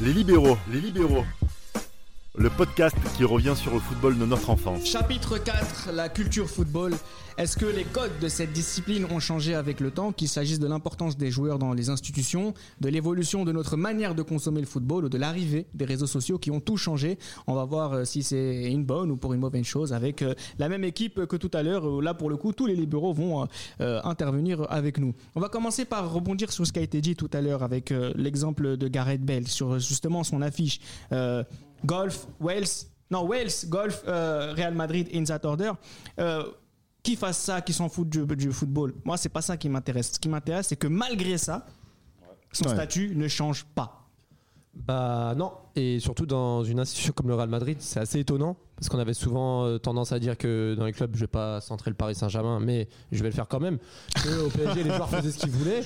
Les libéraux, les libéraux. Le podcast qui revient sur le football de notre enfance. Chapitre 4, la culture football. Est-ce que les codes de cette discipline ont changé avec le temps, qu'il s'agisse de l'importance des joueurs dans les institutions, de l'évolution de notre manière de consommer le football ou de l'arrivée des réseaux sociaux qui ont tout changé? On va voir euh, si c'est une bonne ou pour une mauvaise chose avec euh, la même équipe que tout à l'heure. Là, pour le coup, tous les libéraux vont euh, intervenir avec nous. On va commencer par rebondir sur ce qui a été dit tout à l'heure avec l'exemple de Gareth Bell sur justement son affiche. Golf, Wales, non, Wales, golf, euh, Real Madrid, in that order. Euh, qui fasse ça, qui s'en fout du, du football? Moi, c'est pas ça qui m'intéresse. Ce qui m'intéresse, c'est que malgré ça, son Ouais. statut ne change pas. Bah non, et surtout dans une institution comme le Real Madrid, c'est assez étonnant parce qu'on avait souvent euh, tendance à dire que dans les clubs, je vais pas centrer le Paris Saint-Germain, mais je vais le faire quand même. Que au PSG, les joueurs faisaient ce qu'ils voulaient.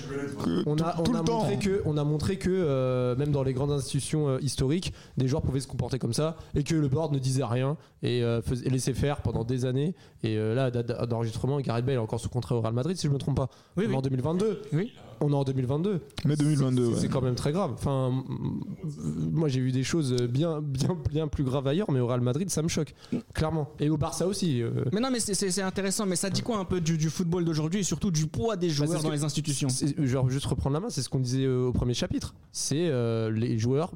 On a, on montré que, on a montré que euh, même dans les grandes institutions euh, historiques, des joueurs pouvaient se comporter comme ça et que le board ne disait rien et, euh, faisait- et laissait faire pendant des années. Et euh, là, date d'enregistrement, Gareth Bale est encore sous contrat au Real Madrid, si je me trompe pas. Oui, on est oui. en 2022. Oui. On est en 2022. Mais 2022, C'est- ouais. C'est quand même très grave. Enfin, moi j'ai vu des choses bien, bien, bien plus graves ailleurs, mais au Real Madrid, ça me choque, clairement. Et au Barça aussi. euh. Mais non, mais c'est- intéressant. Mais ça dit quoi un peu du, du football d'aujourd'hui et surtout du poids des Bah, joueurs dans que- les institutions? Genre, juste reprendre la main, c'est ce qu'on disait euh, au premier chapitre. C'est euh, les joueurs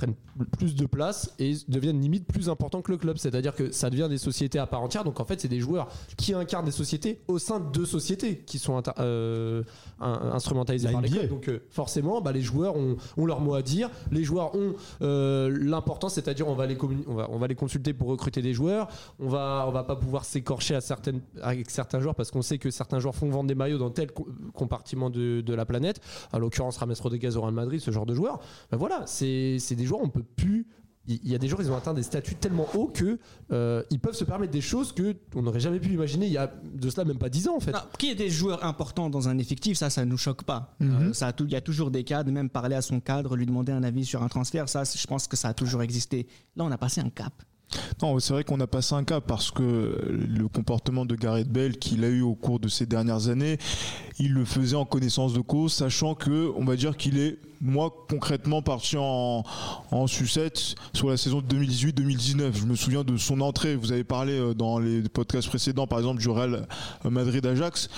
prennent plus de place et deviennent limite plus importants que le club. C'est-à-dire que ça devient des sociétés à part entière. Donc en fait, c'est des joueurs qui incarnent des sociétés au sein de sociétés qui sont euh, instrumentalisées La par les clubs. Donc euh, forcément, bah, les joueurs ont, ont leur mot à dire. Les joueurs ont euh, l'importance, c'est-à-dire on va les on va, on va les consulter pour recruter des joueurs. On va on va pas pouvoir s'écorcher à certaines avec certains joueurs parce qu'on sait que certains joueurs font vendre des maillots dans tel co- compartiment de, de la planète. À l'occurrence, Rames Rodriguez au Real Madrid, ce genre de joueurs. Ben voilà, c'est c'est des joueurs on peut plus il y a des joueurs, ils ont atteint des statuts tellement hauts que euh, ils peuvent se permettre des choses que on n'aurait jamais pu imaginer il y a de cela même pas 10 ans en fait. Non, Qui est des joueurs importants dans un effectif, ça, ça nous choque pas. Euh, ça a tout- il y a toujours des cas de même parler à son cadre, lui demander un avis sur un transfert. Ça, je pense que ça a toujours existé. Là, on a passé un cap. Non, c'est vrai qu'on a passé un cap parce que le comportement de Gareth Bale qu'il a eu au cours de ces dernières années, il le faisait en connaissance de cause, sachant que, on va dire qu'il est, moi, concrètement parti en, en sucette sur la saison 2018-2019. Je me souviens de son entrée. Vous avez parlé euh, dans les podcasts précédents, par exemple, du Real Madrid-Ajax.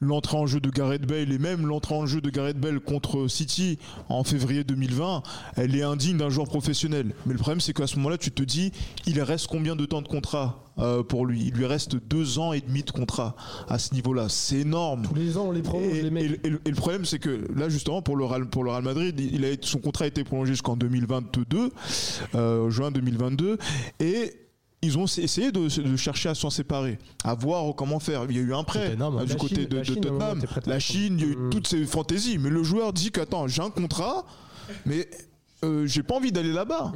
L'entrée en jeu de Gareth Bale et même l'entrée en jeu de Gareth Bale contre City en février 2020, elle est indigne d'un joueur professionnel. Mais le problème, c'est qu'à ce moment-là, tu te dis, il reste combien de temps de contrat euh, pour lui? Il lui reste deux ans et demi de contrat à ce niveau-là. C'est énorme. Tous les ans on les prolonge Et, les mecs. et le- et le, et le problème, c'est que là, justement, pour le Real, pour le Real Madrid, il a, été- son contrat a été prolongé jusqu'en 2022, euh, juin 2022, et ils ont essayé de, de chercher à s'en séparer, à voir comment faire. Il y a eu un prêt Tottenham, euh, hein. du La côté Chine, de, Chine, Tottenham, la Chine, il y a eu prendre. toutes ces fantaisies, mais le joueur dit qu'attends, j'ai un contrat, mais euh, j'ai pas envie d'aller là-bas.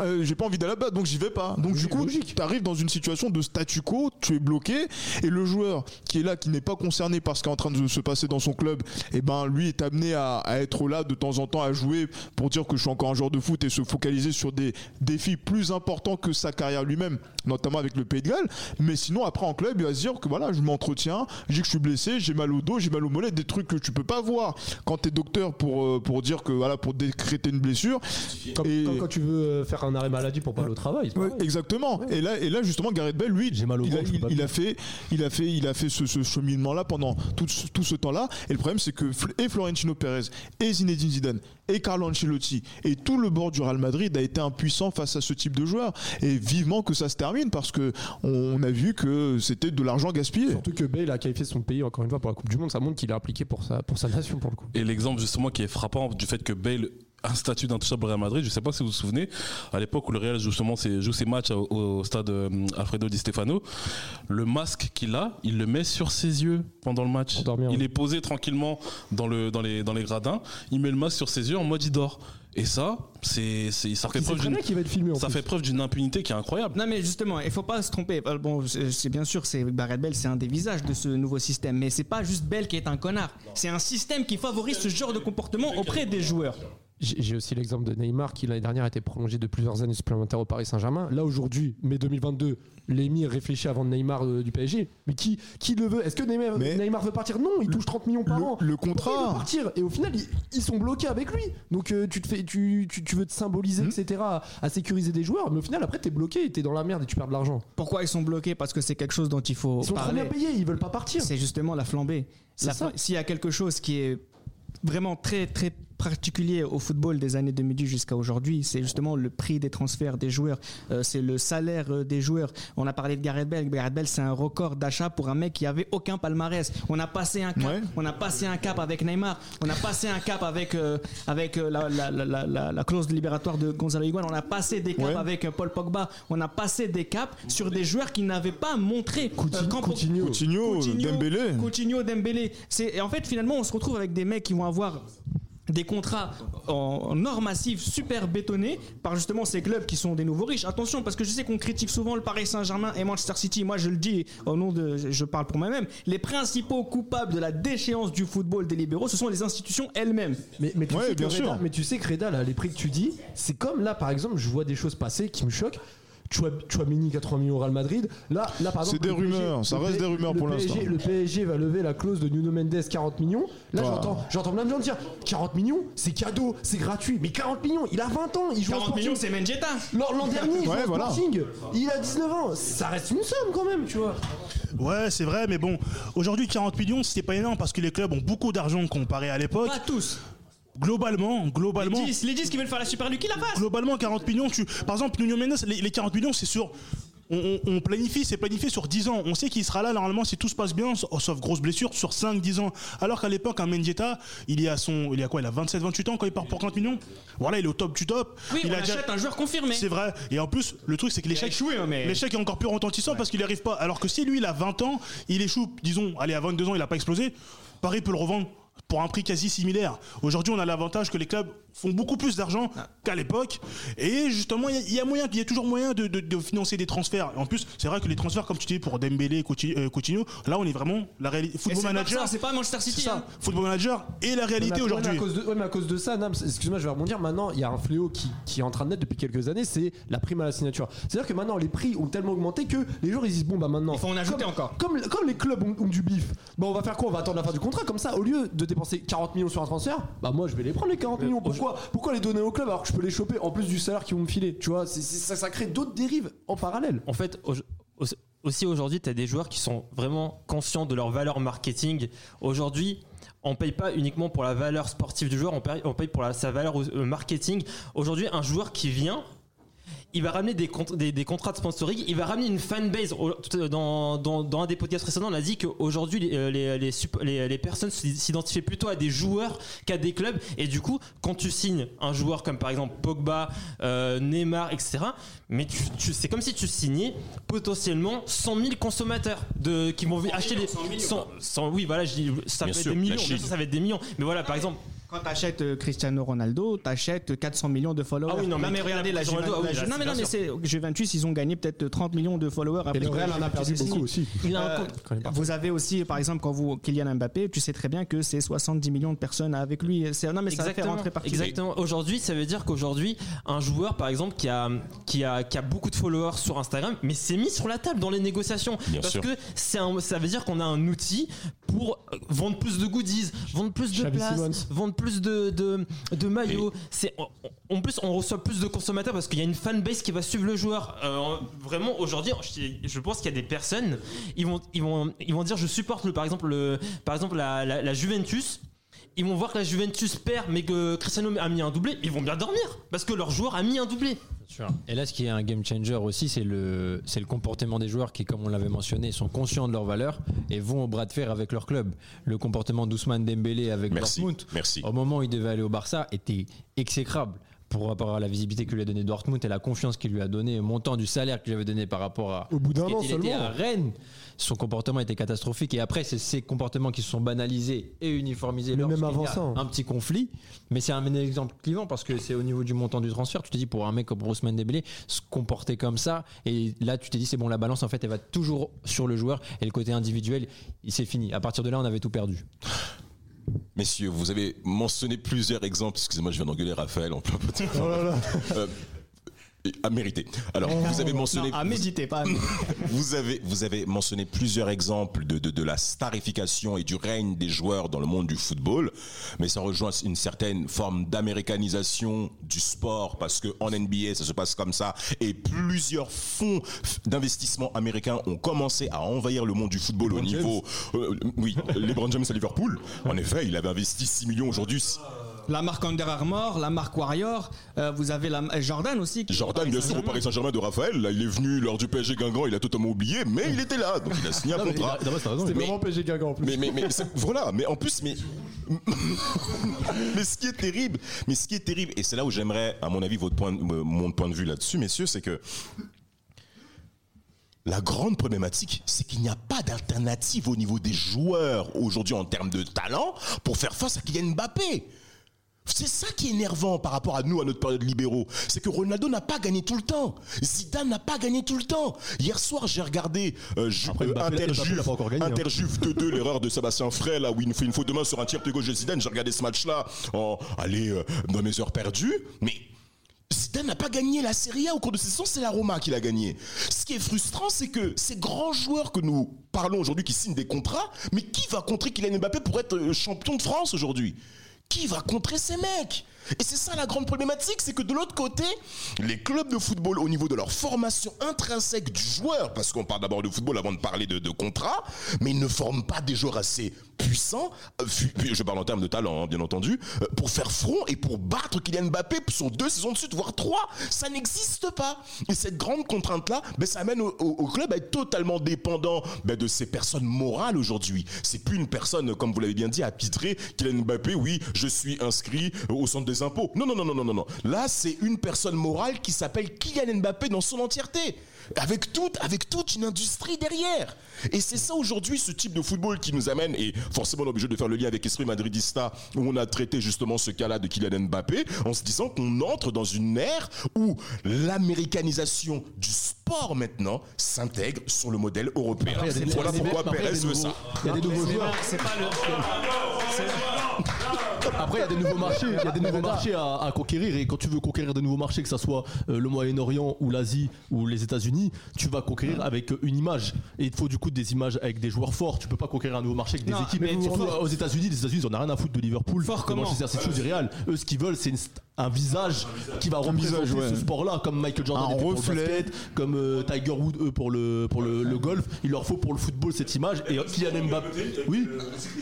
Euh, j'ai pas envie d'aller là-bas, donc j'y vais pas. Donc du coup, tu arrives dans une situation de statu quo, tu es bloqué, et le joueur qui est là, qui n'est pas concerné par ce qui est en train de se passer dans son club, et ben lui est amené à, à être là de temps en temps à jouer pour dire que je suis encore un joueur de foot et se focaliser sur des défis plus importants que sa carrière lui-même, notamment avec le Pays de Galles. Mais sinon, après en club, il va se dire que voilà, je m'entretiens, j'ai que je suis blessé, j'ai mal au dos, j'ai mal au mollet, des trucs que tu peux pas voir quand t'es docteur pour euh, pour dire que voilà pour décréter une blessure. Comme, Et- comme quand tu veux euh, faire un arrêt maladie pour pas aller au travail. Ouais, exactement. Et là, et là justement, Gareth Bale, lui, J'ai mal au il, a, il- il fait, il a fait, il a fait ce, ce cheminement-là pendant tout, ce- tout ce temps-là. Et le problème, c'est que et Florentino Pérez, et Zinedine Zidane, et Carlo Ancelotti, et tout le bord du Real Madrid a été impuissant face à ce type de joueur. Et vivement que ça se termine parce que on a vu que c'était de l'argent gaspillé. Surtout que Bale a qualifié son pays encore une fois pour la Coupe du Monde, ça montre qu'il est impliqué pour sa, pour sa nation pour le coup. Et l'exemple justement qui est frappant du fait que Bale un statut d'intouchable au Real Madrid, je sais pas si vous vous souvenez, à l'époque où le Real justement joue ses matchs au, au stade euh, Alfredo Di Stefano, le masque qu'il a, il le met sur ses yeux pendant le match. Dormir, il oui. est posé tranquillement dans, le, dans, les, dans les gradins, il met le masque sur ses yeux en mode il dort. Et ça, c'est, ça fait preuve d'une, bien qu'il va être filmé en ça plus. fait preuve d'une impunité qui est incroyable. Non, mais justement, il faut pas se tromper. Bon, c'est c'est bien sûr, c'est Barrett Bell, c'est un des visages de ce nouveau système. Mais c'est pas juste Bell qui est un connard. C'est un système qui favorise ce genre de comportement auprès des joueurs. J'ai aussi l'exemple de Neymar qui l'année dernière a été prolongé de plusieurs années supplémentaires au Paris Saint-Germain. Là aujourd'hui, mai 2022, l'émir réfléchit avant Neymar euh, du PSG. Mais qui, qui le veut? Est-ce que Neymar, Mais- Neymar veut partir? Non, il touche 30 millions par Le- an. le contrat. il veut partir et au final ils, ils sont bloqués avec lui. Donc euh, tu te fais, tu, tu, tu veux te symboliser, Hmm. etc. À, à sécuriser des joueurs, mais au final après t'es bloqué, et t'es dans la merde et tu perds de l'argent. Pourquoi ils sont bloqués? Parce que c'est quelque chose dont il faut Ils sont trop parler. bien payés, ils veulent pas partir. C'est justement la flambée. S'il y a quelque chose qui est vraiment très très particulier au football des années 2010 jusqu'à aujourd'hui, c'est justement le prix des transferts des joueurs, Euh, c'est le salaire euh, des joueurs. On a parlé de Gareth Bale. Gareth Bale, c'est un record d'achat pour un mec qui avait aucun palmarès. On a passé un cap. Ouais. On a passé un cap avec Neymar. On a passé un cap avec euh, avec la, la, la, la, la clause libératoire de Gonzalo Higuain. On a passé des caps Ouais. avec Paul Pogba. On a passé des caps sur des joueurs qui n'avaient pas montré. Coutinho. Coutinho, Dembélé. Coutinho, Dembélé. C'est, en fait, finalement, on se retrouve avec des mecs qui vont avoir des contrats en, or massif super bétonnés par justement ces clubs qui sont des nouveaux riches. Attention, parce que je sais qu'on critique souvent le Paris Saint-Germain et Manchester City. Moi, je le dis au nom de, je parle pour moi-même. Les principaux coupables de la déchéance du football des libéraux, ce sont les institutions elles-mêmes. Mais, mais, tu Ouais, sais que bien Reda- sûr. mais tu sais que Reda, là, les prix que tu dis, c'est comme là, par exemple, je vois des choses passer qui me choquent. Chouamini 80 millions au Real Madrid. Là, là par exemple, C'est des PSG rumeurs, ça le reste des rumeurs le pour l'instant. Le PSG va lever la clause de Nuno Mendes 40 millions. Là, Ah. j'entends, j'entends plein de gens dire 40 millions, c'est cadeau, c'est gratuit. Mais 40 millions, il a 20 ans, il joue au 40 Sporting. millions, c'est Menjeta. L'an dernier, il joue Ouais, voilà. Sporting. Il a 19 ans. Ça reste une somme quand même, tu vois. Ouais, c'est vrai, mais bon, aujourd'hui 40 millions, c'était pas énorme parce que les clubs ont beaucoup d'argent comparé à l'époque. Pas tous. Globalement, Les globalement, 10, les 10 qui veulent faire la Super League, qui la fassent. globalement 40 millions, tu par exemple Nuno Mendes, les, les 40 millions, c'est sur on, on- on planifie, c'est planifié sur 10 ans. On sait qu'il sera là normalement si tout se passe bien, sauf grosse blessure, sur 5-10 ans. Alors qu'à l'époque, un Mendieta, il y a son, il y a quoi Il a 27-28 ans quand il part pour 40 millions. Voilà, il est au top du top. Oui, il on a déjà- achète un joueur confirmé. C'est vrai. Et en plus, le truc, c'est que l'échec, hein, mais- l'échec est encore plus retentissant parce qu'il n'y arrive pas. Alors que si lui, il a 20 ans, il échoue, disons, allez, à 22 ans, il n'a pas explosé, Paris peut le revendre pour un prix quasi similaire. Aujourd'hui, on a l'avantage que les clubs font beaucoup plus d'argent Ah. qu'à l'époque. Et justement, il y a- il y, a moyen, il y a toujours moyen de, de- de financer des transferts. En plus, c'est vrai que les transferts, comme tu dis, pour Dembélé, euh, Coutinho, là, on est vraiment la réalité. Football c'est manager, c'est pas Manchester City. ça. hein. Football manager et la réalité aujourd'hui. mais à cause de- ouais, mais à cause de ça, Nams, excuse-moi, je vais rebondir. Maintenant, il y a un fléau qui, qui est en train de naître depuis quelques années, c'est la prime à la signature. C'est-à-dire que maintenant, les prix ont tellement augmenté que les joueurs ils disent bon bah maintenant. Il faut en ajouter comme, encore. Comme, comme les clubs ont, ont du bif. Bah on va faire quoi? On va attendre la fin du contrat. Comme ça, au lieu de dépenser 40 millions sur un transfert, bah moi je vais les prendre les 40 millions. Pourquoi les donner au club alors que je peux les choper en plus du salaire qu'ils vont me filer Tu vois, ça, crée d'autres dérives en parallèle. En fait, au- au- aussi aujourd'hui, tu as des joueurs qui sont vraiment conscients de leur valeur marketing. Aujourd'hui, on paye pas uniquement pour la valeur sportive du joueur, on paye, pour sa valeur euh, marketing. Aujourd'hui, un joueur qui vient, il va ramener des, cont- des, des contrats de sponsoring, il va ramener une fanbase. Dans, dans, dans un des podcasts précédents, on a dit qu'aujourd'hui, les, les, les, sup- les- les personnes s'identifiaient plutôt à des joueurs qu'à des clubs. Et du coup, quand tu signes un joueur comme par exemple Pogba, euh, Neymar, etc., mais tu, tu- c'est comme si tu signais potentiellement 100 000 consommateurs de, qui vont acheter les. 100 100 oui, voilà, je dis, ça Bien peut sûr, être des millions, ça va être des millions. Mais voilà, par exemple, Quand t'achètes euh, Cristiano Ronaldo, t'achètes 400 millions de followers. Ah oui, non, mais regardez la Cristiano Juventus. Ronaldo, oui, la Ju- là, non, mais non, mais c'est Juventus, ils ont gagné peut-être 30 millions de followers. Et après le que Real en a perdu beaucoup aussi. il a un Euh. Vous avez aussi, par exemple, quand vous Kylian Mbappé, tu sais très bien que c'est 70 millions de personnes avec lui. C'est non, mais ça va faire rentrer par Exactement. Aujourd'hui, ça veut dire qu'aujourd'hui, un joueur, par exemple, qui a, qui, a, qui a beaucoup de followers sur Instagram, mais c'est mis sur la table dans les négociations. Bien parce sûr. que c'est un- ça veut dire qu'on a un outil pour euh, vendre plus de goodies, vendre plus de places, vendre plus de, de, de maillots. C'est, en- plus, on reçoit plus de consommateurs parce qu'il y a une fanbase qui va suivre le joueur. Euh, vraiment, aujourd'hui, je, je pense qu'il y a des personnes, ils vont, ils vont, ils vont dire je supporte, le, par exemple, le, par exemple la, la- la Juventus ils vont voir que la Juventus perd mais que Cristiano a mis un doublé, ils vont bien dormir parce que leur joueur a mis un doublé. Et là, ce qui est un game changer aussi, c'est le, c'est le comportement des joueurs qui, comme on l'avait mentionné, sont conscients de leurs valeurs et vont au bras de fer avec leur club. Le comportement d'Ousmane Dembélé avec Merci. Dortmund, Merci. au moment où il devait aller au Barça, était exécrable pour rapport à la visibilité que lui a donné Dortmund et la confiance qu'il lui a donné, le montant du salaire qu'il lui avait donné par rapport à. Au bout d'un an était seulement. à Rennes, son comportement était catastrophique. Et après, c'est ces comportements qui se sont banalisés et uniformisés. Mais même avant ça, hein. Un petit conflit. Mais c'est un exemple clivant parce que c'est au niveau du montant du transfert. Tu te dis, pour un mec comme Ousmane Dembélé, se comporter comme ça. Et là, tu t'es dit, c'est bon, la balance, en fait, elle va toujours sur le joueur. Et le côté individuel, il s'est fini. À partir de là, on avait tout perdu. Messieurs, vous avez mentionné plusieurs exemples. Excusez-moi, je viens d'engueuler Raphaël en plein pot. Euh, à mériter. Alors, vous avez mentionné. Non, à méditer, pas à. Vous avez, vous avez mentionné plusieurs exemples de, de, de la starification et du règne des joueurs dans le monde du football, mais ça rejoint une certaine forme d'américanisation du sport parce que en NBA ça se passe comme ça et plusieurs fonds d'investissement américains ont commencé à envahir le monde du football au niveau, euh, oui, LeBron James à Liverpool. En effet, il avait investi 6 millions aujourd'hui. La marque Under Armour, la marque Warrior, euh, vous avez la Jordan aussi. qui- Jordan, bien sûr, au Paris Saint-Germain de Raphaël, là, il est venu lors du PSG Guingamp, il a totalement oublié, mais il était là, donc il a signé un contrat. C'était vraiment PSG Guingamp en plus. Mais, mais, mais c'est- voilà, mais en plus, mais, mais ce qui est terrible, mais ce qui est terrible, et c'est là où j'aimerais, à mon avis, votre point, euh, mon point de vue là-dessus, messieurs, c'est que la grande problématique, c'est qu'il n'y a pas d'alternative au niveau des joueurs aujourd'hui en termes de talent pour faire face à Kylian Mbappé. C'est ça qui est énervant par rapport à nous, à notre période libéraux. C'est que Ronaldo n'a pas gagné tout le temps. Zidane n'a pas gagné tout le temps. Hier soir, j'ai regardé euh, euh, Interjuve, l'a pas encore gagné, hein. Interjuve 2-2, l'erreur de Sébastien Frey, là où il nous fait une faute de main sur un tir de gauche de Zidane. J'ai regardé ce match-là en, allez, euh, dans mes heures perdues. Mais Zidane n'a pas gagné la Serie A au cours de cette saison, c'est la Roma qui l'a gagné. Ce qui est frustrant, c'est que ces grands joueurs que nous parlons aujourd'hui qui signent des contrats, mais qui va contrer Kylian Mbappé pour être champion de France aujourd'hui? Qui va contrer ces mecs? Et c'est ça la grande problématique, c'est que de l'autre côté, les clubs de football au niveau de leur formation intrinsèque du joueur, parce qu'on parle d'abord de football avant de parler de, de contrat, mais ils ne forment pas des joueurs assez puissants, euh, je parle en termes de talent hein, bien entendu, euh, pour faire front et pour battre Kylian Mbappé sur deux saisons de suite, voire trois. Ça n'existe pas. Et cette grande contrainte-là, ben, ça amène au, club à être totalement dépendant ben, de ces personnes morales aujourd'hui. C'est plus une personne, comme vous l'avez bien dit, attitrée, Kylian Mbappé, oui, je suis inscrit au centre impôts. Non, non, non, non, non, non, non. Là, c'est une personne morale qui s'appelle Kylian Mbappé dans son entièreté. Avec toute, avec toute une industrie derrière. Et c'est ça aujourd'hui, ce type de football qui nous amène, et forcément on est obligé de faire le lien avec Esprit Madridista, où on a traité justement ce cas-là de Kylian Mbappé, en se disant qu'on entre dans une ère où l'américanisation du sport maintenant s'intègre sur le modèle européen. Après, voilà pourquoi Pérez veut ça. Il y a des nouveaux joueurs. C'est pas le. Après, il y a des nouveaux marchés, il y a des nouveaux marchés à, à conquérir. Et quand tu veux conquérir de nouveaux marchés, que ce soit euh, le Moyen-Orient ou l'Asie ou les États-Unis, tu vas conquérir avec euh, une image. Et il te faut du coup des images avec des joueurs forts. Tu peux pas conquérir un nouveau marché avec des Non, équipes. mais Surtout aux États-Unis, les États-Unis, ils en ont rien à foutre de Liverpool, Fort de comment Manchester City du Real. Eux, ce qu'ils veulent, c'est une un visage qui va représenter visage, ouais. ce sport-là, comme Michael Jordan Un était pour le reflet. basket, comme euh, Tiger Wood eux pour le pour le, le golf. Il leur faut pour le football cette image. Et Kylian Mbappé, oui,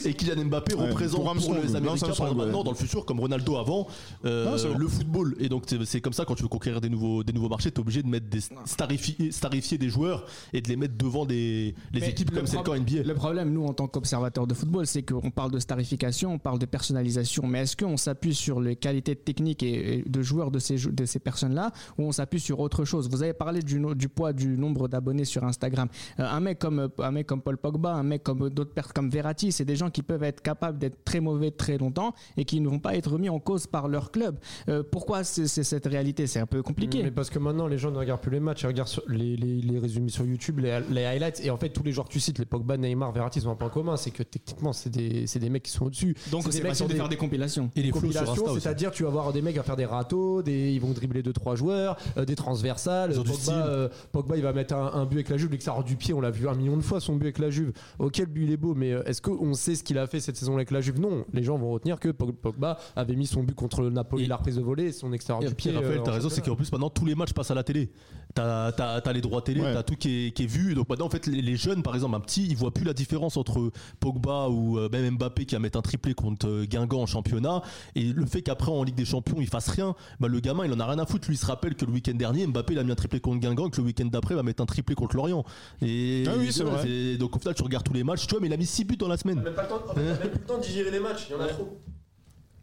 et Kylian Mbappé Ouais, représente pour pour, les Américains par exemple, maintenant dans le futur comme Ronaldo avant euh, Non, le football et donc c'est- comme ça quand tu veux conquérir des nouveaux des nouveaux marchés t'es obligé de mettre des starifier, starifier des joueurs et de les mettre devant des les Mais équipes le comme c'est le cas NBA Le problème, nous, en tant qu'observateurs de football, c'est qu'on parle de starification, on parle de personnalisation. Mais est-ce qu'on s'appuie sur les qualités techniques et, et de joueurs de ces, de ces personnes-là ou on s'appuie sur autre chose Vous avez parlé du, poids du nombre d'abonnés sur Instagram. Euh, un, mec comme, un mec comme Paul Pogba, un mec comme d'autres personnes comme Verratti, c'est des gens qui peuvent être capables d'être très mauvais très longtemps et qui ne vont pas être remis en cause par leur club. Euh, pourquoi c'est cette réalité? C'est un peu compliqué. Mais parce que maintenant, les gens ne regardent plus les matchs, ils regardent sur- les, les- les résumés sur YouTube, les, les highlights. Et en fait, tous les joueurs que tu cites, les Pogba, Neymar, Verratti, ils ont un point commun c'est que techniquement, c'est des, c'est des mecs qui sont au-dessus. Donc C'est mecs facile qui de ont faire des compilations. et les compilations, c'est-à-dire tu vas avoir des mecs à faire des râteaux, des, ils vont dribbler deux trois joueurs, euh, des transversales. Du Pogba, euh, Pogba, il va mettre un, un but avec la Juve, dès que ça du pied, on l'a vu un million de fois son but avec la Juve. Ok, le but il est beau, mais euh, est-ce qu'on sait ce qu'il a fait cette saison avec la Juve? Non, les gens vont retenir que Pog- Pogba avait mis son but contre le Napoli, Et- la reprise de volée, et son extérieur Et du pied. Raphaël, t'as raison, c'est qu'en plus maintenant tous les matchs passent à la télé. T'as as, les droits télé, Ouais. t'as tout qui est, qui est vu. Donc maintenant en fait les, les jeunes par exemple, un petit, ils voient plus la différence entre Pogba ou euh, même Mbappé qui va mettre un triplé contre euh, Guingamp en championnat et le fait qu'après en Ligue des Champions il fasse rien, bah, le gamin il en a rien à foutre. Lui il se rappelle que le week-end dernier Mbappé il a mis un triplé contre Guingamp et que le week-end d'après il va mettre un triplé contre Lorient. Et Ah oui, c'est vrai. Donc au final tu regardes tous les matchs, tu vois mais il a mis 6 buts dans la semaine. Même pas le temps, en fait, t'as même plus le temps de digérer les matchs, il y en a trop.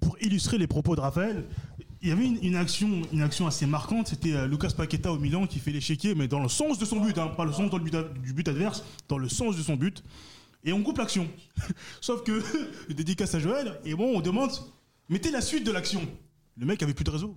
pour illustrer les propos de Raphaël, il y avait une, une action, une action assez marquante. C'était euh, Lucas Paqueta au Milan qui fait l'échiquier, mais dans le sens de son but, hein, pas le sens dans le but a- du but adverse, dans le sens de son but. Et on coupe l'action. Sauf que, dédicace à Joël, et bon, on demande, mettez la suite de l'action. Le mec avait plus de réseau.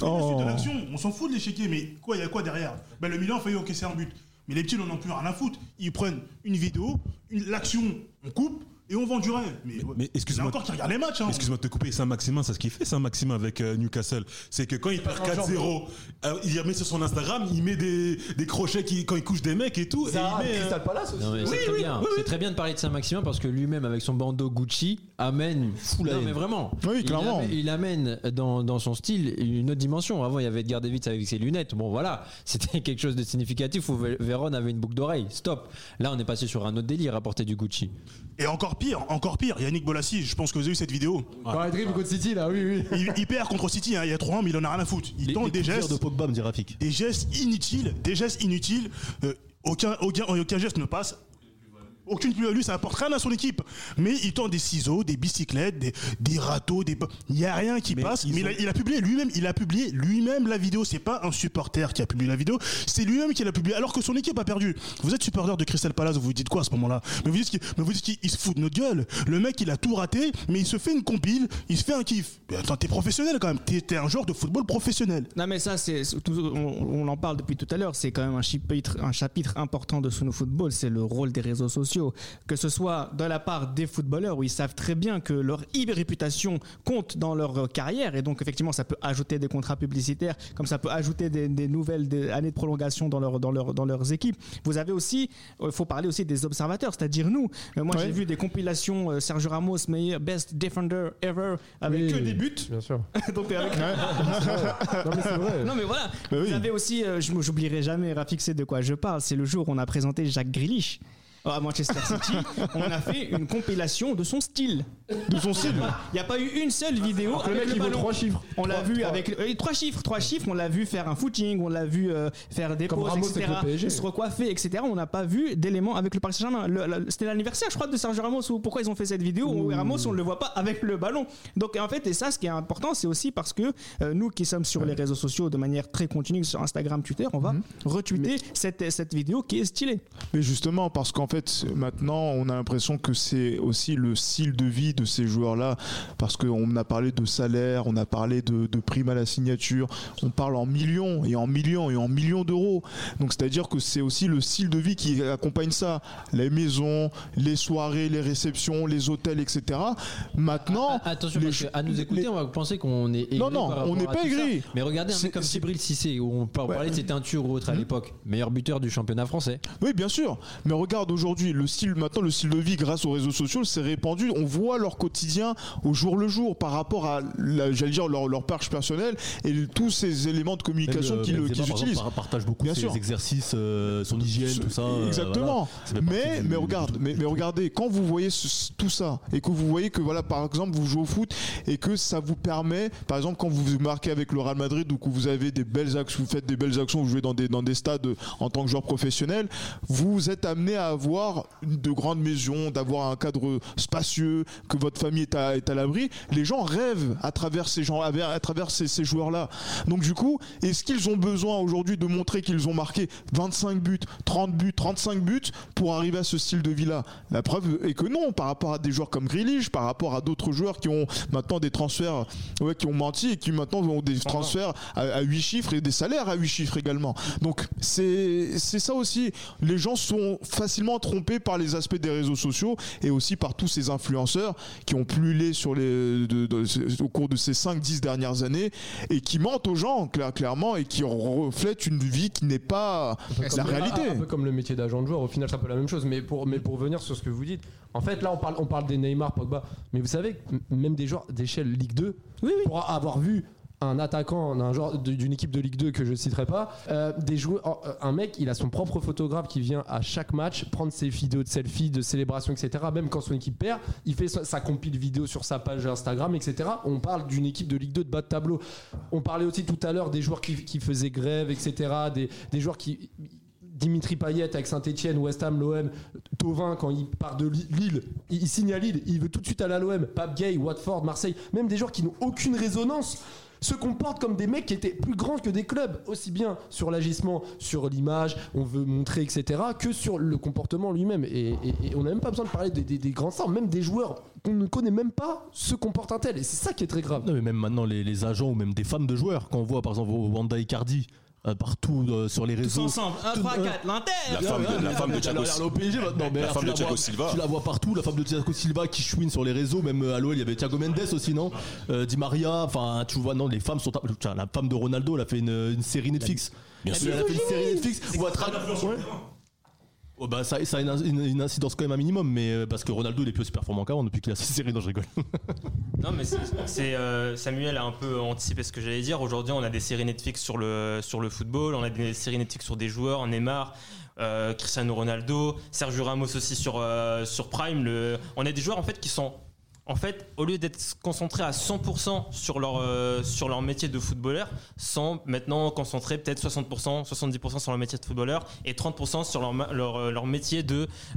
La Oh. suite de l'action, on s'en fout de l'échiquier, mais quoi, il y a quoi derrière? Ben, Le Milan a failli encaisser un but. Mais les petits n'en ont plus rien à foutre. Ils prennent une vidéo, une- l'action, on coupe, et on vend du rêve. Mais, excuse-moi. encore qui regardent les matchs. Hein. Excuse-moi de te couper, Saint-Maximin, c'est ce qu'il fait Saint-Maximin avec euh, Newcastle. C'est que quand il perd 4-0, euh, il met sur son Instagram, il met des, des crochets qui, quand il couche des mecs et tout. et Ça, il met, euh, Crystal Palace aussi. Non, mais c'est très bien. C'est très bien de parler de Saint-Maximin parce que lui-même, avec son bandeau Gucci, amène. la non, haine. mais vraiment. Oui, Il clairement. amène- Il amène, dans, dans son style une autre dimension. Avant, il y avait Edgar Davids avec ses lunettes. Bon, voilà, c'était quelque chose de significatif où Vé- Véron avait une boucle d'oreille. Stop. Là, on est passé sur un autre délire à porter du Gucci. Et encore pire, encore pire, Yannick Bolassi, je pense que vous avez vu cette vidéo. Quand il contre City, là, oui, oui. Il, il perd contre City, hein, il y a 3 ans, mais il en a rien à foutre. Il Les, tente les des gestes, de Pogba, me dit Rafik. des gestes inutiles, des gestes inutiles. euh, aucun, aucun, aucun geste ne passe. Aucune plus-value, ça apporte rien à son équipe. Mais il tend des ciseaux, des bicyclettes, des, des râteaux, des. Il n'y a rien qui Mais passe. Mais il a, ont- il a publié lui-même, il a publié lui-même la vidéo. C'est pas un supporter qui a publié la vidéo, c'est lui-même qui l'a publié. Alors que son équipe a perdu. Vous êtes supporter de Crystal Palace, vous vous dites quoi à ce moment-là? Mais vous dites qu'il mais vous dites qu'il il se fout de notre gueule. Le mec, il a tout raté, mais il se fait une compile, il se fait un kiff. Mais attends, t'es professionnel quand même. T'es t'es un joueur de football professionnel. Non mais ça c'est on, on en parle depuis tout à l'heure, c'est quand même un chapitre, un chapitre important de Suno Football, c'est le rôle des réseaux sociaux, que ce soit de la part des footballeurs où ils savent très bien que leur e-réputation compte dans leur euh, carrière et donc effectivement ça peut ajouter des contrats publicitaires, comme ça peut ajouter des, des nouvelles des années de prolongation dans leur dans leur dans leurs équipes. Vous avez aussi, il faut parler aussi des observateurs, c'est-à-dire nous. Euh, moi Ouais. j'ai vu des compilations euh, Sergio Ramos meilleur best defender ever avec Oui. que des buts. Bien sûr. donc avec Non, mais vrai. non mais voilà, vous oui. avez aussi, euh, je j'oublierai jamais Rafik c'est de quoi je parle, c'est le jour où on a présenté Jacques Grealish à Manchester City, on a fait une compilation de son style. De son style. Il n'y a pas eu une seule vidéo Le avec mec, le il vaut ballon. trois chiffres. On l'a Trois- vu trois. avec euh, trois chiffres, trois chiffres. On l'a vu faire un footing, on l'a vu euh, faire des Comme pauses, Ramos etc. Se recoiffer, etc. On n'a pas vu d'éléments avec le Paris Saint-Germain. C'était l'anniversaire, je crois, de Sergio Ramos. Ou pourquoi ils ont fait cette vidéo où Ramos, on ne le voit pas avec le ballon. Donc en fait, et ça, ce qui est important, c'est aussi parce que euh, nous qui sommes sur les réseaux sociaux de manière très continue sur Instagram, Twitter, on va retweeter cette, cette vidéo qui est stylée. Mais justement, parce qu'en fait, maintenant, on a l'impression que c'est aussi le style de vie de ces joueurs-là. Parce qu'on a parlé de salaire, on a parlé de, de primes à la signature, on parle en millions et en millions et en millions d'euros. Donc, c'est-à-dire que c'est aussi le style de vie qui accompagne ça. Les maisons, les soirées, les réceptions, les hôtels, etc. Maintenant, Ah, Attention, parce jou- que à nous écouter, les- on va penser qu'on est aigri Non, non, par on n'est pas aigri. Mais regardez un C'est- mec comme Cibril Cissé, où on peut Ouais. de ses teintures ou autre à l'époque. Meilleur buteur du championnat français. Oui, bien sûr. Mais regarde aujourd'hui, le style, maintenant, le style de vie grâce aux réseaux sociaux s'est répandu. On voit leur quotidien au jour le jour par rapport à, la- j'allais dire, leur, leur page personnelle et tous ces éléments de communication qu'ils exemple, utilisent. par- partage beaucoup Bien ses sûr. exercices, euh, son hygiène, tout ça. euh, Exactement. voilà. Mais, du- mais regarde, mais, mais regardez, quand vous voyez ce- tout ça et que vous voyez que voilà, par exemple, vous jouez au foot et que ça vous permet, par exemple, quand vous vous marquez avec le Real Madrid ou que vous avez des belles actions, vous faites des belles actions, vous jouez dans des dans des stades en tant que joueur professionnel, vous êtes amené à avoir de grandes maisons, d'avoir un cadre spacieux, que votre famille est à, est à l'abri. Les gens rêvent à travers ces gens, à travers ces, ces joueurs-là. Donc du coup, est-ce qu'ils ont besoin aujourd'hui de montrer qu'ils ont marqué 25 buts, 30 buts, 35 buts pour arriver à ce style de vie-là? La preuve est que non, par rapport à des joueurs comme Grealish, par rapport à d'autres joueurs qui ont maintenant des transferts, ouais, qui ont menti et qui maintenant ont des transferts à, à 8 chiffres et des salaires à 8 chiffres également. Donc c'est ça aussi. Les gens sont facilement trompés par les aspects des réseaux sociaux et aussi par tous ces influenceurs qui ont pullulé sur les, de- de- au cours de ces 5-10 dernières années et qui mentent aux gens clair- clairement et qui reflètent une vie qui n'est pas la réalité. Un, un peu comme le métier d'agent de joueur, au final c'est un peu la même chose. Mais pour, mais pour revenir sur ce que vous dites, en fait là on parle, on parle des Neymar, Pogba, mais vous savez, même des joueurs d'échelle Ligue 2, pour avoir vu un attaquant d'une équipe de Ligue 2 que je citerai pas, euh, des joueurs, euh, un mec, il a son propre photographe qui vient à chaque match prendre ses vidéos de selfie, de célébration, etc. Même quand son équipe perd, il fait sa, sa compile vidéo sur sa page Instagram, etc. On parle d'une équipe de Ligue 2 de bas de tableau. On parlait aussi tout à l'heure des joueurs qui, faisaient grève, etc. Des, des joueurs qui Dimitri Payet avec Saint-Etienne, West Ham, l'OM, Tovin quand il part de Li- Lille, il, il signe à Lille, il veut tout de suite aller à l'OM, Pape Gay, Watford, Marseille, même des joueurs qui n'ont aucune résonance se comportent comme des mecs qui étaient plus grands que des clubs, aussi bien sur l'agissement, sur l'image, on veut montrer, etc., que sur le comportement lui-même. Et, on n'a même pas besoin de parler des, grands stars, même des joueurs qu'on ne connaît même pas se comportent un tel. Et c'est ça qui est très grave. Non, mais même maintenant, les, agents ou même des fans de joueurs, quand on voit par exemple Wanda Icardi euh, partout euh, sur les Tous réseaux. ensemble. 1, Tout- 3, euh, 4, l'Inter La femme de, la femme de Thiago maintenant, mais La tu femme de la Thiago vois- Silva. Tu la vois partout, la femme de Thiago Silva qui chouine sur les réseaux, même euh, à l'OL, il y avait Thiago Mendes aussi, non? Euh, Di Maria, enfin, tu vois, non, les femmes sont. Tiens, la femme de Ronaldo, elle a fait une, une série Netflix. Bien Elle sûr. a fait une série Netflix. où elle tra- Ouais. Oh, bah, ça, a une, incidence quand même un minimum, mais euh, parce que Ronaldo il est plus aussi performant qu'avant depuis qu'il a sa série, non, je rigole. Non, mais c'est euh, Samuel a un peu anticipé ce que j'allais dire. Aujourd'hui, on a des séries Netflix sur le, sur le football, on a des séries Netflix sur des joueurs, Neymar. euh, Cristiano Ronaldo, Sergio Ramos aussi sur, euh, sur Prime. Le... On a des joueurs en fait qui sont en fait, au lieu d'être concentrés à 100% sur leur, euh, sur leur métier de footballeur, sont maintenant concentrés peut-être 60%, 70% sur leur métier de footballeur et 30% sur leur, leur, euh, leur métier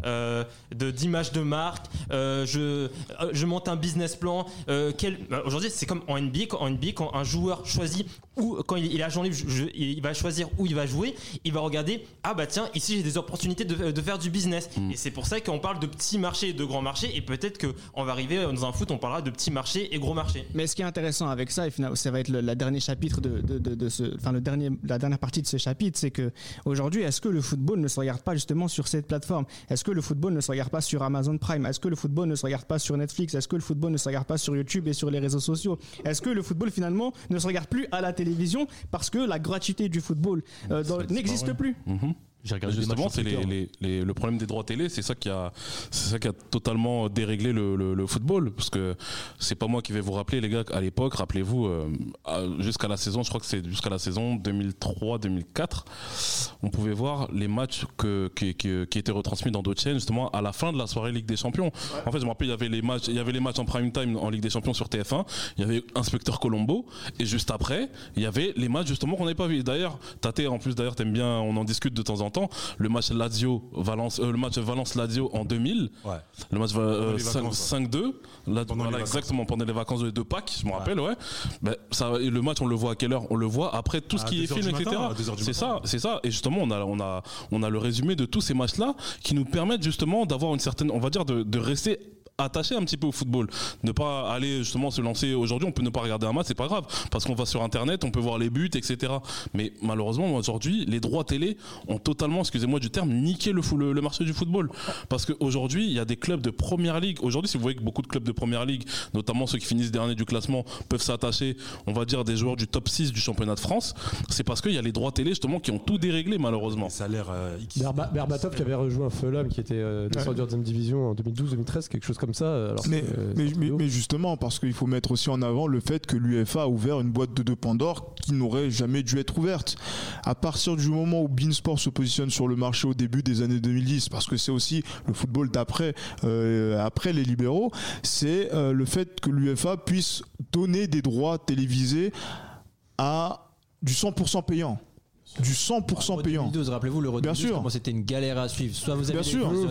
euh, de, d'image de marque. Je, je monte un business plan. Bah, Aujourd'hui, c'est comme en NBA, en NBA, quand un joueur choisit où, quand il, il est agent libre, je- je- il va choisir où il va jouer, il va regarder, ah bah tiens, ici j'ai des opportunités de, de faire du business. Et c'est pour ça qu'on parle de petits marchés et de grands marchés, et peut-être qu'on va arriver dans un foot, on parlera de petits marchés et gros marchés. Mais ce qui est intéressant avec ça, et finalement, ça va être le, la dernier chapitre de, de, de- de ce, enfin le dernier, la dernière partie de ce chapitre, c'est que aujourd'hui, est-ce que le football ne se regarde pas justement sur cette plateforme? Est-ce que le football ne se regarde pas sur Amazon Prime? Est-ce que le football ne se regarde pas sur Netflix? Est-ce que le football ne se regarde pas sur YouTube et sur les réseaux sociaux? Est-ce que le football finalement ne se regarde plus à la télévision parce que la gratuité du football euh, n'existe plus Mhm. J'ai regardé Justement, c'est les, Twitter. les- les- le problème des droits télé, c'est ça qui a, c'est ça qui a totalement déréglé le, le- le football, parce que c'est pas moi qui vais vous rappeler, les gars, à l'époque, rappelez-vous, euh, jusqu'à la saison, je crois que c'est jusqu'à la saison 2003-2004, on pouvait voir les matchs que, qui, qui- qui étaient retransmis dans d'autres chaînes, justement, à la fin de la soirée Ligue des Champions. En fait, je me rappelle, il y avait les matchs, il y avait les matchs en prime time en Ligue des Champions sur TF1, il y avait Inspecteur Colombo, et juste après, il y avait les matchs justement qu'on n'avait pas vu. D'ailleurs, Tate, en plus, d'ailleurs, t'aimes bien, on en discute de temps en temps, le match Lazio Valence, euh, le match Valence Lazio en 2000, Ouais. le match euh, Pendant les cinq- vacances, 5-2, là, Pendant voilà, exactement pendant les vacances de, Pâques, je me rappelle, ouais. Ben, ça, le match, on le voit à quelle heure? On le voit après tout ce À qui est 2 heures film, etc. matin, à 2 heures du C'est ça, c'est ça. Et justement, on a, on a, on a le résumé de tous ces matchs-là qui nous permettent justement d'avoir une certaine, on va dire, de, de rester attaché un petit peu au football, ne pas aller justement se lancer aujourd'hui. On peut ne pas regarder un match, c'est pas grave, parce qu'on va sur internet, on peut voir les buts, etc. Mais malheureusement, aujourd'hui, les droits télé ont totalement, excusez-moi du terme, niqué le, fou- le, le marché du football. Parce qu'aujourd'hui, il y a des clubs de première ligue. Aujourd'hui, si vous voyez que beaucoup de clubs de première ligue, notamment ceux qui finissent dernier du classement, peuvent s'attacher, on va dire, des joueurs du top 6 du championnat de France, c'est parce qu'il y a les droits télé justement qui ont tout déréglé malheureusement. Les salaires euh, X. Berba- Berbatov qui avait rejoint Fulham qui était euh, descendu en deuxième division en 2012-2013, quelque chose comme ça. Alors Mais, que, euh, mais, justement, parce qu'il faut mettre aussi en avant le fait que l'UEFA a ouvert une boîte de deux Pandore qui n'aurait jamais dû être ouverte. À partir du moment où Beansport se positionne sur le marché au début des années 2010, parce que c'est aussi le football d'après euh, après les libéraux, c'est euh, le fait que l'UEFA puisse donner des droits télévisés à du 100% payant. Du 100% payant. 2012, rappelez-vous le retour Bien sûr. comment c'était une galère à suivre. Soit vous avez Bien les sûr. Moi, là-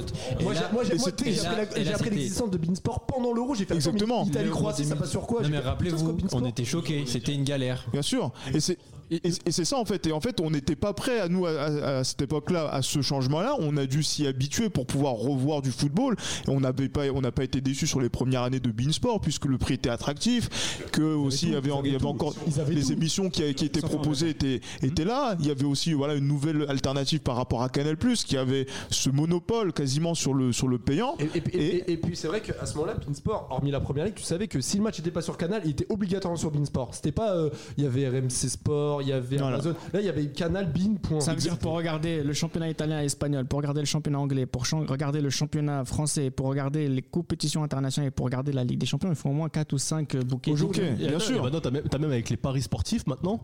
j'ai- moi, j'ai et moi, c'était- j'ai et là- appris l'existence de Beansport pendant l'euro. J'ai fait Exactement. Italie-Croatie, ça passe sur quoi? Non mais rappelez-vous, on était choqués, c'était une galère. Bien sûr. Et c'est et, et c'est ça en fait. Et en fait, on n'était pas prêt à nous à, à- à cette époque-là à ce changement-là. On a dû s'y habituer pour pouvoir revoir du football. Et on n'avait pas, on n'a pas été déçus sur les premières années de Beansport puisque le prix était attractif. Que aussi il y avait, encore les tout. émissions qui, qui étaient proposées étaient, étaient là. Il y avait aussi voilà une nouvelle alternative par rapport à Canal+ qui avait ce monopole quasiment sur le sur le payant. Et, et- et- et- et puis c'est vrai qu'à ce moment-là, Beansport, hormis la première ligue, tu savais que si le match n'était pas sur Canal, il était obligatoirement sur Beansport. C'était pas, euh, il y avait RMC Sport, il y avait Voilà. Amazon. Là, il y avait Canal Bean. Point. Ça veut dire pour regarder le championnat italien et espagnol, pour regarder le championnat anglais, pour regarder le championnat français, pour regarder les compétitions internationales et pour regarder la Ligue des Champions, il faut au moins 4 ou 5 bouquets. Aujourd'hui, de- bien Et sûr. maintenant, t'as même, t'as même avec les paris sportifs maintenant,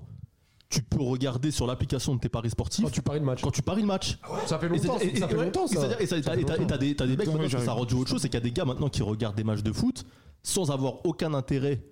tu peux regarder sur l'application de tes paris sportifs Quand tu paries le match. quand tu paries le match. Ça fait Et longtemps. c'est- et- ça fait et- longtemps et ça. et ça- t'as- fait et t'as- et t'as des t'as des mecs maintenant, ouais, ça j'arrive. rend autre chose, c'est qu'il y a des gars maintenant qui regardent des matchs de foot sans avoir aucun intérêt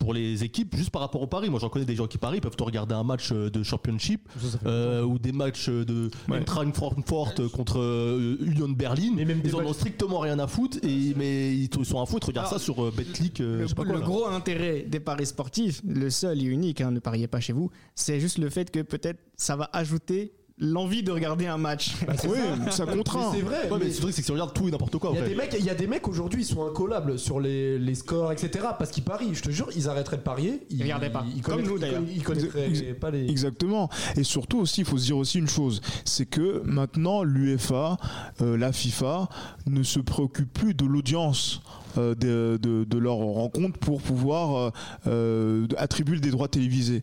pour les équipes juste par rapport au paris. Moi j'en connais des gens qui parient, ils peuvent te regarder un match euh, de championship euh, ou des matchs de Eintracht Frankfurt contre euh, Union Berlin. Et même des ils en ont strictement rien à foutre et mais ils sont à foutre. Regarde ça sur euh, BetClick. euh, Le, je sais pas le quoi, gros intérêt des paris sportifs, le seul et unique, hein, ne pariez pas chez vous, c'est juste le fait que peut-être ça va ajouter l'envie de regarder un match. Oui, ça contraint. C'est vrai. Ouais, mais vrai que c'est que tu regardes tout et n'importe quoi. Il y a des mecs, il y a des mecs aujourd'hui, ils sont incollables sur les, les scores, etc. Parce qu'ils parient. Je te jure, ils arrêteraient de parier. Ils, regardaient pas. Ils Comme connaîtraient- nous, d'ailleurs. Ils connaîtraient Ex- pas les. Exactement. Et surtout aussi, il faut se dire aussi une chose, c'est que maintenant l'UEFA, euh, la FIFA, ne se préoccupe plus de l'audience. euh, de, de, de leur rencontre pour pouvoir euh, euh, attribuer des droits télévisés.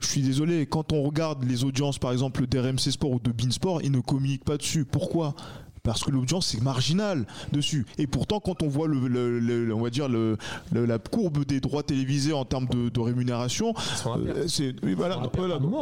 Je suis désolé, quand on regarde les audiences par exemple d'RMC Sport ou de Beansport, ils ne communiquent pas dessus. Pourquoi? Parce que l'audience c'est marginal dessus. Et pourtant quand on voit le, le- le- on va dire le, le- la courbe des droits télévisés en termes de, de rémunération euh, c'est oui, voilà,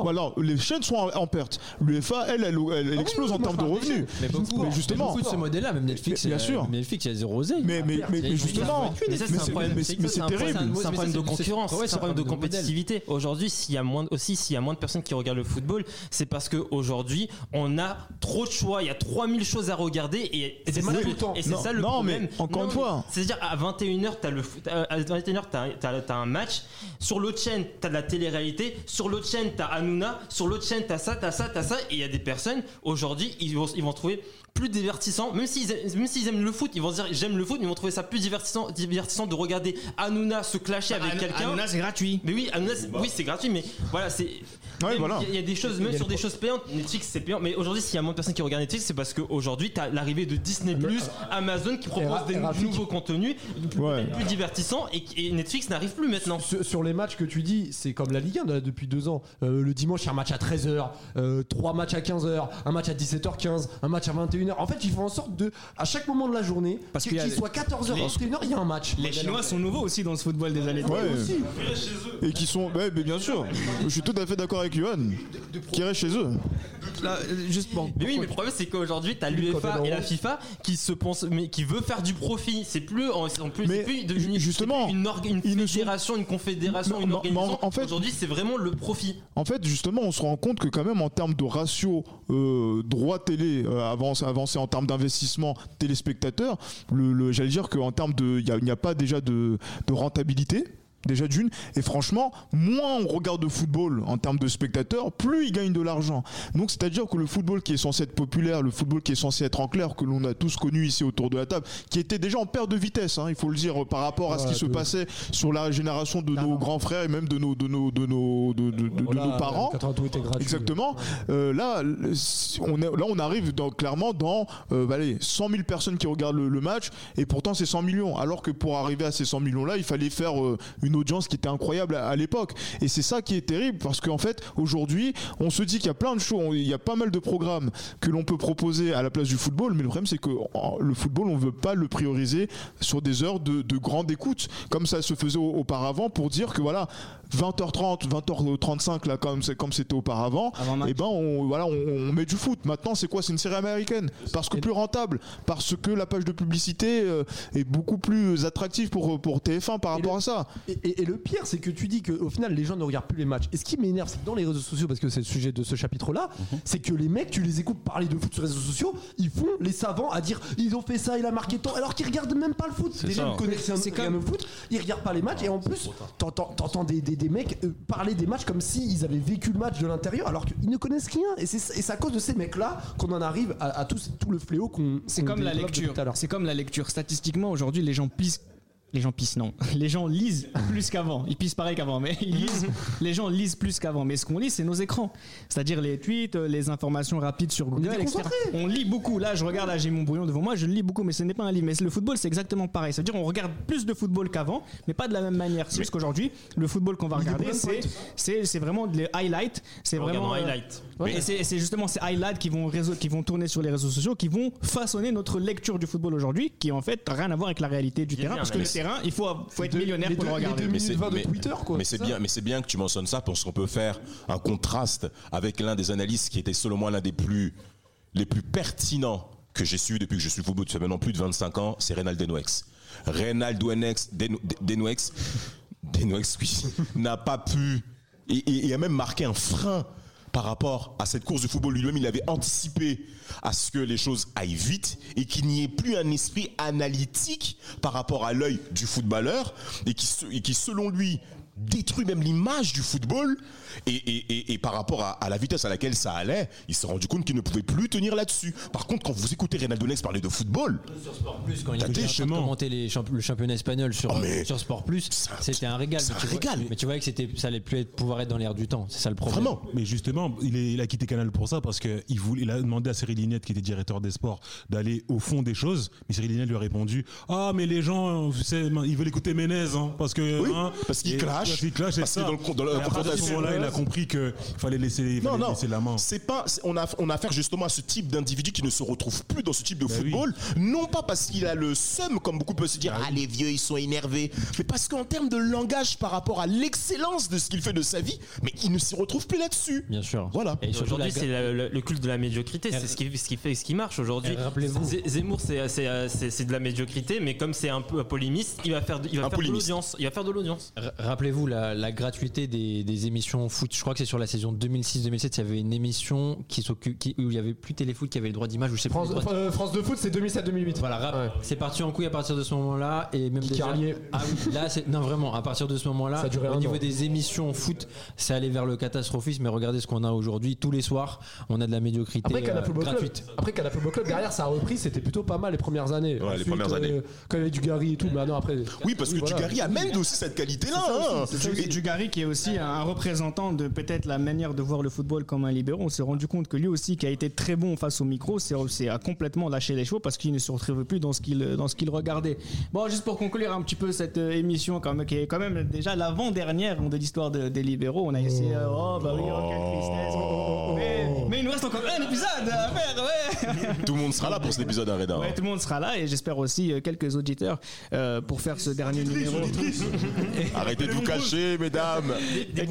voilà, les chaînes sont en, en perte. l'UEFA elle elle, elle- elle Ah explose oui, en termes de revenus. Mais beaucoup, mais justement. beaucoup de ce modèle-là, même Netflix, bien euh, sûr. Netflix, il y a zéro oseille. mais, mais, mais, justement Mais c'est mais un c'est- problème. mais- c'est- mais c'est c'est un problème- terrible C'est un problème de concurrence, c'est un problème de compétitivité. Aujourd'hui, s'il y a moins aussi, s'il y a moins de personnes qui regardent le football, c'est parce qu'aujourd'hui, on a trop de choix. Il y a 3000 choses à regarder et c'est ça, le- et c'est Non, ça le non, mais problème. encore une mais fois. C'est-à-dire à 21h, t'as le foot- à 21h, t'as, t'as- t'as un match. Sur l'autre chaîne, t'as de la télé-réalité. Sur l'autre chaîne, t'as Hanouna. Sur l'autre chaîne, t'as ça, t'as ça, t'as ça. Et il y a des personnes, aujourd'hui, ils vont, ils vont trouver plus divertissant, même s'ils aiment, même s'ils aiment le foot, ils vont se dire j'aime le foot, mais ils vont trouver ça plus divertissant, divertissant de regarder Hanouna se clasher avec Hanouna, quelqu'un. Hanouna, c'est gratuit. Mais oui, Hanouna, c'est- oui, c'est gratuit, mais voilà, c'est. Ouais, même, voilà. Il y a- des choses, même sur des choses payantes. Netflix, c'est payant. Mais aujourd'hui, s'il y a moins de personnes qui regardent Netflix, c'est parce qu'aujourd'hui, tu as l'arrivée de Disney, Amazon qui propose Ra- des Rafik. nouveaux contenus plus, Ouais. plus divertissants et, et Netflix n'arrive plus maintenant. Sur, sur les matchs que tu dis, c'est comme la Ligue 1 là, depuis deux ans. Euh, le dimanche, il y a un match à 13h, euh, trois matchs à 15h, un match à 17h15, un match à 21h. En fait, ils font en sorte de, à chaque moment de la journée, Parce qu'il qu'il y a qu'il soit 14h, les- 21h, il y a un match. Les Chinois sont nouveaux aussi dans ce football des années Ouais. 30. Aussi. et qui sont ouais, mais bien sûr je suis tout à fait d'accord avec Johan qui reste chez eux Là, euh, juste bon. Mais oui, mais le problème c'est qu'aujourd'hui t'as l'UEFA et la FIFA qui se pensent, mais qui veut faire du profit. C'est plus, en en plus, Mais c'est plus devenu- justement, une, une sont- fédération, une confédération, une organisation. en fait- aujourd'hui c'est vraiment le profit. En fait, justement, on se rend compte que quand même en termes de ratio euh, droit télé euh, avancé, en termes d'investissement téléspectateurs, le, j'allais dire qu'en termes de, il n'y a, pas déjà de rentabilité. Déjà d'une, et franchement, moins on regarde de football en termes de spectateurs, plus il gagne de l'argent. Donc c'est-à-dire que le football qui est censé être populaire, le football qui est censé être en clair, que l'on a tous connu ici autour de la table, qui était déjà en perte de vitesse, hein, il faut le dire, par rapport à ce qui se passait sur la génération de nos grands frères et même de nos, de nos, de nos, de- de- de- de Voilà, nos parents. 82 était gratuit. Exactement. Euh, là, on est, là, on arrive dans, clairement dans euh, allez, 100 000 personnes qui regardent le, le match, et pourtant c'est 100 millions. Alors que pour arriver à ces 100 millions-là, il fallait faire euh, une audience qui était incroyable à, à l'époque. Et c'est ça qui est terrible, parce qu'en fait, aujourd'hui, on se dit qu'il y a plein de choses, il y a pas mal de programmes que l'on peut proposer à la place du football, mais le problème c'est que le football, on veut pas le prioriser sur des heures de, de grande écoute, comme ça se faisait au- auparavant, pour dire que voilà, 20h30, 20h35 là comme c'est comme c'était auparavant, et ben on voilà on, on met du foot. Maintenant c'est quoi? C'est une série américaine parce que plus rentable, parce que la page de publicité euh, est beaucoup plus attractive pour pour TF1 par Et rapport le- à ça. Et, et- et le pire, c'est que tu dis qu'au final, les gens ne regardent plus les matchs. Et ce qui m'énerve, c'est que dans les réseaux sociaux, parce que c'est le sujet de ce chapitre-là, Mhm. c'est que les mecs, tu les écoutes parler de foot sur les réseaux sociaux, ils font les savants à dire ils ont fait ça, il a marqué tant, alors qu'ils regardent même pas le foot. Déjà, ça. ils connaissent rien, C'est rien comme- au foot, ils regardent pas les matchs, et en plus, t'entends des, des- des mecs euh, parler des matchs comme s'ils avaient vécu le match de l'intérieur, alors qu'ils ne connaissent rien. Et c'est à cause de ces mecs-là qu'on en arrive à, à tout, tout le fléau qu'on. C'est comme la lecture. tout à l'heure. C'est comme la lecture. Statistiquement, aujourd'hui, les gens pissent. Les gens pissent, non. Les gens lisent plus qu'avant. Ils pissent pareil qu'avant, mais ils lisent. Les gens lisent plus qu'avant. Mais ce qu'on lit, c'est nos écrans. C'est-à-dire les tweets, euh, les informations rapides sur Google, etc. On lit beaucoup. Là, je regarde, là, j'ai mon brouillon devant moi, je lis beaucoup, mais ce n'est pas un livre. Mais le football, c'est exactement pareil. Ça veut dire on regarde plus de football qu'avant, mais pas de la même manière. C'est juste qu'aujourd'hui, le football qu'on va regarder, c'est, vraiment des highlights. C'est vraiment. en euh, highlight. et c'est, et c'est justement ces highlights qui vont, réseau- qui vont tourner sur les réseaux sociaux, qui vont façonner notre lecture du football aujourd'hui, qui en fait rien à voir avec la réalité du terrain. Parce que terrain, il faut, faut être deux- millionnaire les pour le regarder. deux Mais c'est- minutes 20 de mais- Twitter, quoi. Mais c'est ça. bien, mais c'est bien que tu mentionnes ça parce qu'on peut faire un contraste avec l'un des analystes qui était selon moi l'un des plus les plus pertinents que j'ai suivi depuis que je suis football. Ça fait maintenant plus de 25 ans. C'est Reynald Denouex. Reynald Denouex, Den- Denouex, Denouex, oui, n'a pas pu et a même marqué un frein par rapport à cette course de football lui-même, il avait anticipé à ce que les choses aillent vite et qu'il n'y ait plus un esprit analytique par rapport à l'œil du footballeur et qui, selon lui, détruit même l'image du football. Et, et- et- et par rapport à, à la vitesse à laquelle ça allait, il s'est rendu compte qu'il ne pouvait plus tenir là-dessus. Par contre, quand vous écoutez Reynaldo Nex parler de football, Plus quand il les champ- le championnat espagnol sur, Oh, mais sur Sport Plus, c'était un régal. un tu vois- régal. mais tu voyais que c'était, ça allait plus être, pouvoir être dans l'air du temps. C'est ça le problème. vraiment, Mais justement, il, est- il a quitté Canal pour ça parce qu'il il a demandé à Cyril Lignette, qui était directeur des sports, d'aller au fond des choses. Mais Cyril Lignette lui a répondu Ah, mais les gens, vous savez, ils veulent écouter Ménez, hein, parce que. Oui, hein, parce qu'il et- clash, clash parce est dans le dans la Et à partir de ce confrontation. moment-là, il a compris qu'il fallait laisser, il Non, fallait non, laisser la main. c'est pas. On a, on a affaire justement à ce type d'individu qui ne se retrouve plus dans ce type de Bah football. Non pas parce qu'il a le seum, comme beaucoup peuvent se dire, ah les vieux ils sont énervés, mais parce qu'en termes de langage par rapport à l'excellence de ce qu'il fait de sa vie, mais il ne s'y retrouve plus là-dessus. Bien sûr. Voilà. Et Aujourd'hui, c'est le, le culte de la médiocrité. C'est ce qui, ce qui fait ce qui marche aujourd'hui. Rappelez-vous- Zé- Zemmour, c'est- c'est c'est- c'est de la médiocrité, mais comme c'est un peu polémiste, il va faire de, il va faire de l'audience. Il va faire de l'audience. R- Rappelez-vous la, la gratuité des, des émissions foot. Je crois que c'est sur la saison 2006-2007. Il y avait une émission qui s'occupe, qui- où il y avait plus téléfoot, qui avait le droit d'image. ou Je sais plus. France, euh, France de foot, c'est 2007-2008. Voilà, Ouais. c'est parti en couille à partir de ce moment-là et même déjà- Carlier. Ah oui, là c'est non vraiment à partir de ce moment-là au niveau an. des émissions foot, c'est allé vers le catastrophisme mais regardez ce qu'on a aujourd'hui tous les soirs, on a de la médiocrité Après, euh, Football Club, gratuite. après Canal Football Club, derrière, ça a repris, c'était plutôt pas mal les premières années. Ouais, les premières années. Quand il y avait du Gary et tout, mais non, après. Oui, parce que voilà. Dugarry amène aussi cette qualité-là. hein. Du- Et- Dugarry qui est aussi un représentant de peut-être la manière de voir le football comme un libéro. On s'est rendu compte que lui aussi, qui a été très bon face au micro, c'est c'est- a complètement lâché les chevaux parce qu'il ne se retrouvait plus dans ce qu'il dans ce qu'il regardait. Bon, juste pour conclure un petit peu cette euh, émission, quand même, qui est quand même déjà l'avant-dernière de l'histoire de- des libéraux. On a essayé, euh, oh bah oui, oh, quelle tristesse. oh, oh, oh. Mais, mais il nous reste encore un épisode à faire, ouais. Tout le monde sera là pour cet épisode, hein, Reda. Ouais, tout le monde sera là et j'espère aussi euh, quelques auditeurs euh, pour faire ce dernier numéro. Arrêtez de vous cacher, mesdames.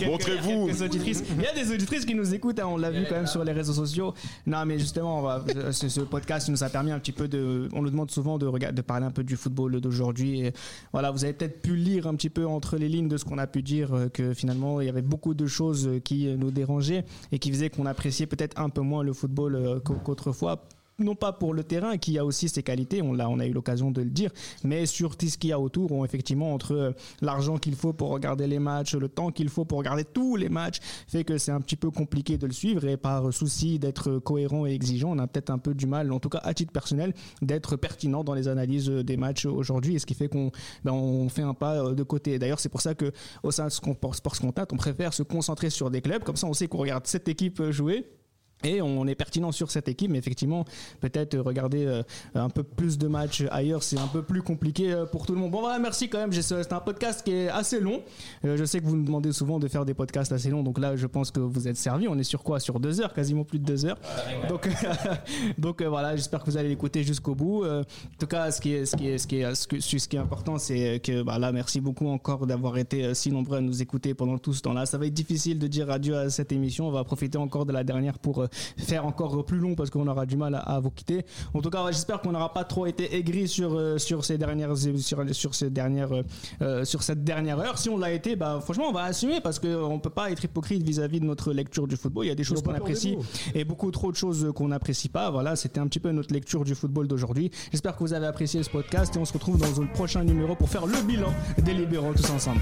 Montrez-vous. Il y a des auditrices qui nous écoutent, hein, on l'a vu quand même sur les réseaux sociaux. Non, mais justement, on va- ce, ce podcast nous a permis un petit peu de. On nous demande souvent de, de parler un peu du football d'aujourd'hui. Voilà, vous avez peut-être pu lire un petit peu entre les lignes de ce qu'on a pu dire euh, que finalement il y avait beaucoup de choses euh, qui euh, nous dérangeaient et qui faisaient qu'on appréciait peut-être un peu moins le football euh, qu'au- qu'autrefois non pas pour le terrain qui a aussi ses qualités, on l'a, on a eu l'occasion de le dire, mais sur tout ce qu'il y a autour, effectivement entre euh, l'argent qu'il faut pour regarder les matchs, le temps qu'il faut pour regarder tous les matchs, fait que c'est un petit peu compliqué de le suivre et par souci d'être cohérent et exigeant, on a peut-être un peu du mal, en tout cas à titre personnel, d'être pertinent dans les analyses euh, des matchs aujourd'hui, et ce qui fait qu'on ben, fait un pas de côté. D'ailleurs, c'est pour ça que au sein de Sport Sports Contact, on préfère se concentrer sur des clubs, comme ça on sait qu'on regarde cette équipe jouer. Et on est pertinent sur cette équipe, mais effectivement, peut-être euh, regarder euh, un peu plus de matchs ailleurs, c'est un peu plus compliqué euh, pour tout le monde. Bon, voilà, merci quand même. C'est un podcast qui est assez long. Je sais que vous nous demandez souvent de faire des podcasts assez longs, donc là, je pense que vous êtes servis. On est sur quoi? Sur deux heures, quasiment plus de deux heures. Donc, donc voilà, j'espère que vous allez l'écouter jusqu'au bout. En tout cas, ce qui est, ce qui est, ce qui est, ce que- ce qui est important, c'est que bah, là, merci beaucoup encore d'avoir été si nombreux à nous écouter pendant tout ce temps-là. Ça va être difficile de dire adieu à cette émission. On va profiter encore de la dernière pour euh, faire encore plus long parce qu'on aura du mal à, à vous quitter. En tout cas, j'espère qu'on n'aura pas trop été aigri sur euh, sur ces dernières sur, sur ces dernières euh, sur cette dernière heure. Si on l'a été, bah franchement, on va assumer parce qu'on peut pas être hypocrite vis-à-vis de notre lecture du football. Il y a des choses qu'on apprécie et beaucoup trop de choses qu'on n'apprécie pas. Voilà, c'était un petit peu notre lecture du football d'aujourd'hui. J'espère que vous avez apprécié ce podcast et on se retrouve dans le prochain numéro pour faire le bilan des libéraux tous ensemble.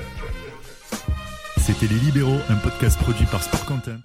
C'était Les Libéraux, un podcast produit par Sport Content.